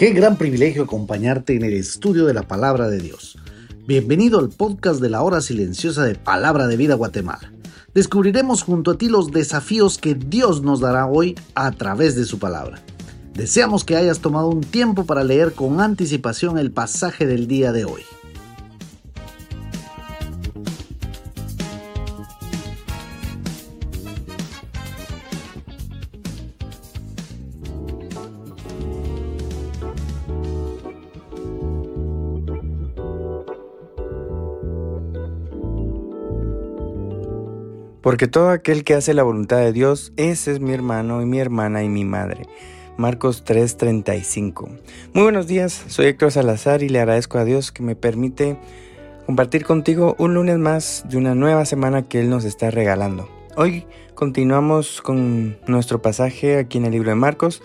Qué gran privilegio acompañarte en el estudio de la palabra de Dios. Bienvenido al podcast de la hora silenciosa de Palabra de Vida Guatemala. Descubriremos junto a ti los desafíos que Dios nos dará hoy a través de su palabra. Deseamos que hayas tomado un tiempo para leer con anticipación el pasaje del día de hoy. Porque todo aquel que hace la voluntad de Dios, ese es mi hermano y mi hermana y mi madre. Marcos 3:35. Muy buenos días, soy Héctor Salazar y le agradezco a Dios que me permite compartir contigo un lunes más de una nueva semana que Él nos está regalando. Hoy continuamos con nuestro pasaje aquí en el libro de Marcos,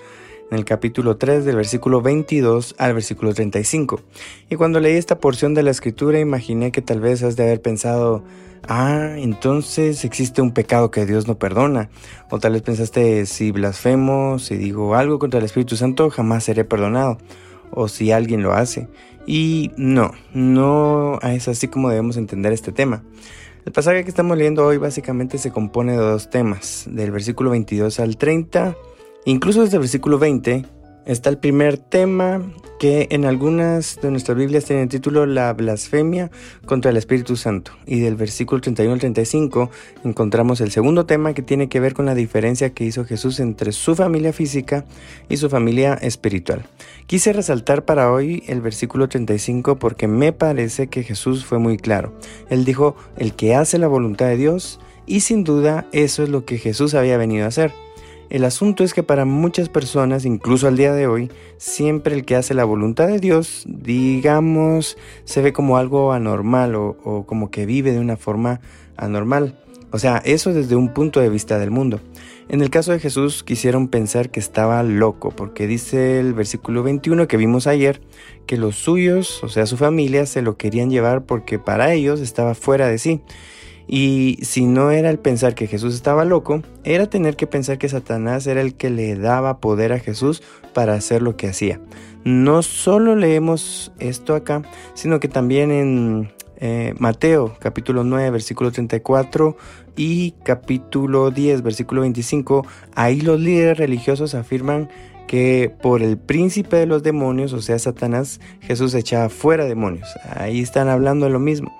en el capítulo 3 del versículo 22 al versículo 35. Y cuando leí esta porción de la escritura imaginé que tal vez has de haber pensado, Ah, entonces existe un pecado que Dios no perdona. O tal vez pensaste, si blasfemo, si digo algo contra el Espíritu Santo, jamás seré perdonado. O si alguien lo hace. Y no, no es así como debemos entender este tema. El pasaje que estamos leyendo hoy básicamente se compone de dos temas, del versículo 22 al 30, incluso desde el versículo 20 está el primer tema que en algunas de nuestras Biblias tiene el título La blasfemia contra el Espíritu Santo. Y del versículo 31 al 35 encontramos el segundo tema que tiene que ver con la diferencia que hizo Jesús entre su familia física y su familia espiritual. Quise resaltar para hoy el versículo 35 porque me parece que Jesús fue muy claro. Él dijo, el que hace la voluntad de Dios, y sin duda eso es lo que Jesús había venido a hacer. El asunto es que para muchas personas, incluso al día de hoy, siempre el que hace la voluntad de Dios, digamos, se ve como algo anormal o, como que vive de una forma anormal. O sea, eso desde un punto de vista del mundo. En el caso de Jesús quisieron pensar que estaba loco, porque dice el versículo 21 que vimos ayer, que los suyos, o sea, su familia, se lo querían llevar porque para ellos estaba fuera de sí. Y si no era el pensar que Jesús estaba loco, era tener que pensar que Satanás era el que le daba poder a Jesús para hacer lo que hacía. No solo leemos esto acá, sino que también en eh, Mateo capítulo 9 versículo 34 y capítulo 10 versículo 25, ahí los líderes religiosos afirman que por el príncipe de los demonios, o sea Satanás, Jesús echaba fuera demonios. Ahí están hablando de lo mismo.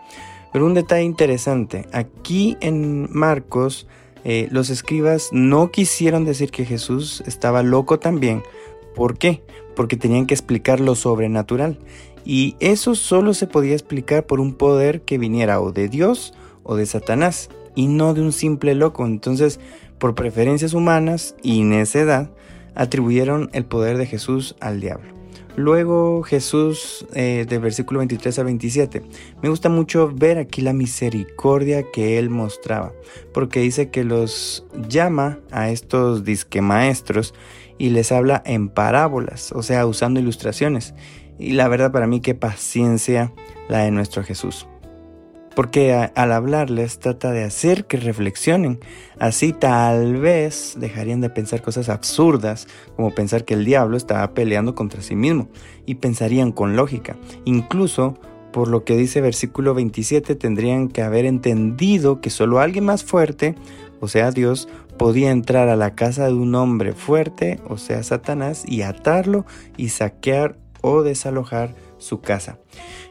Pero un detalle interesante, aquí en Marcos eh, los escribas no quisieron decir que Jesús estaba loco también. ¿Por qué? Porque tenían que explicar lo sobrenatural. Y eso solo se podía explicar por un poder que viniera o de Dios o de Satanás, y no de un simple loco. Entonces, por preferencias humanas y necedad, atribuyeron el poder de Jesús al diablo. Luego Jesús, eh, del versículo 23 a 27, me gusta mucho ver aquí la misericordia que él mostraba, porque dice que los llama a estos disque maestros y les habla en parábolas, o sea, usando ilustraciones. Y la verdad para mí qué paciencia la de nuestro Jesús. Porque al hablarles trata de hacer que reflexionen. Así tal vez dejarían de pensar cosas absurdas, como pensar que el diablo estaba peleando contra sí mismo, y pensarían con lógica. Incluso, por lo que dice versículo 27, tendrían que haber entendido que solo alguien más fuerte, o sea Dios, podía entrar a la casa de un hombre fuerte, o sea Satanás, y atarlo y saquear o desalojar su casa.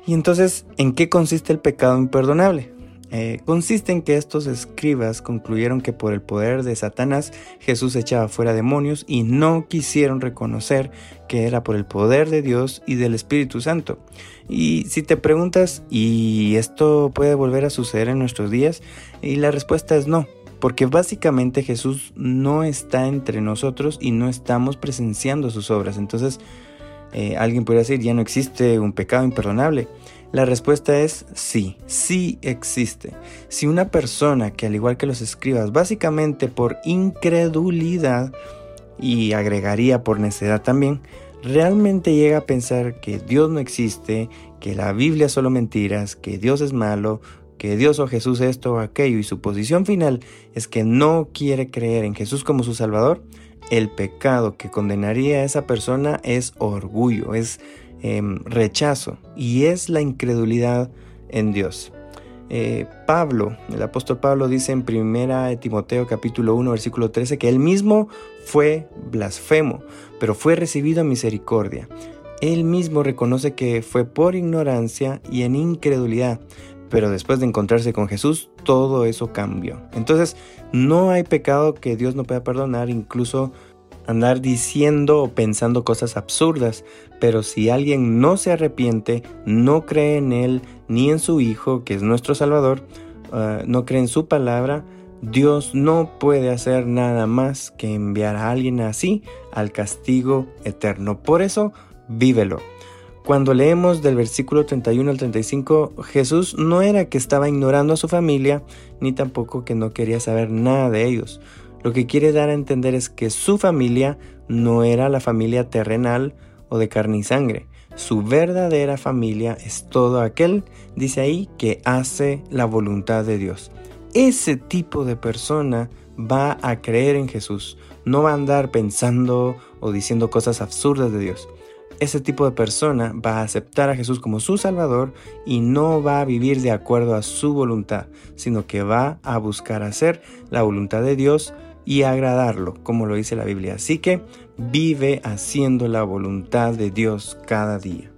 Y entonces, ¿en qué consiste el pecado imperdonable? Eh, consiste en que estos escribas concluyeron que por el poder de Satanás Jesús echaba fuera demonios y no quisieron reconocer que era por el poder de Dios y del Espíritu Santo. Y si te preguntas, ¿y esto puede volver a suceder en nuestros días? Y la respuesta es no, porque básicamente Jesús no está entre nosotros y no estamos presenciando sus obras. Entonces, eh, alguien podría decir, ya no existe un pecado imperdonable. La respuesta es sí, sí existe. Si una persona que al igual que los escribas, básicamente por incredulidad, y agregaría por necedad también, realmente llega a pensar que Dios no existe, que la Biblia es solo mentiras, que Dios es malo, que Dios o Jesús esto o aquello, y su posición final es que no quiere creer en Jesús como su Salvador, el pecado que condenaría a esa persona es orgullo, es em, rechazo y es la incredulidad en Dios. Eh, Pablo, el apóstol Pablo dice en 1 Timoteo capítulo 1 versículo 13 que él mismo fue blasfemo, pero fue recibido en misericordia. Él mismo reconoce que fue por ignorancia y en incredulidad, pero después de encontrarse con Jesús, todo eso cambió. Entonces, no hay pecado que Dios no pueda perdonar, incluso andar diciendo o pensando cosas absurdas, pero si alguien no se arrepiente, no cree en Él ni en su Hijo, que es nuestro Salvador, ah, no cree en su palabra, Dios no puede hacer nada más que enviar a alguien así al castigo eterno. Por eso, vívelo. Cuando leemos del versículo 31 al 35, Jesús no era que estaba ignorando a su familia, ni tampoco que no quería saber nada de ellos. Lo que quiere dar a entender es que su familia no era la familia terrenal o de carne y sangre. Su verdadera familia es todo aquel, dice ahí, que hace la voluntad de Dios. Ese tipo de persona va a creer en Jesús, no va a andar pensando o diciendo cosas absurdas de Dios ese tipo de persona va a aceptar a Jesús como su Salvador y no va a vivir de acuerdo a su voluntad, sino que va a buscar hacer la voluntad de Dios y agradarlo, como lo dice la Biblia. Así que vive haciendo la voluntad de Dios cada día.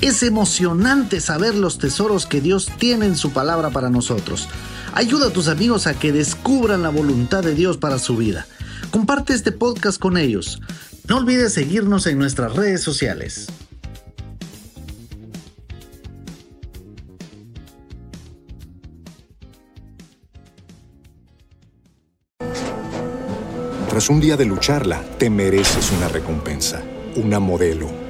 Es emocionante saber los tesoros que Dios tiene en su palabra para nosotros. Ayuda a tus amigos a que descubran la voluntad de Dios para su vida. Comparte este podcast con ellos. No olvides seguirnos en nuestras redes sociales. Tras un día de lucharla, te mereces una recompensa, una modelo,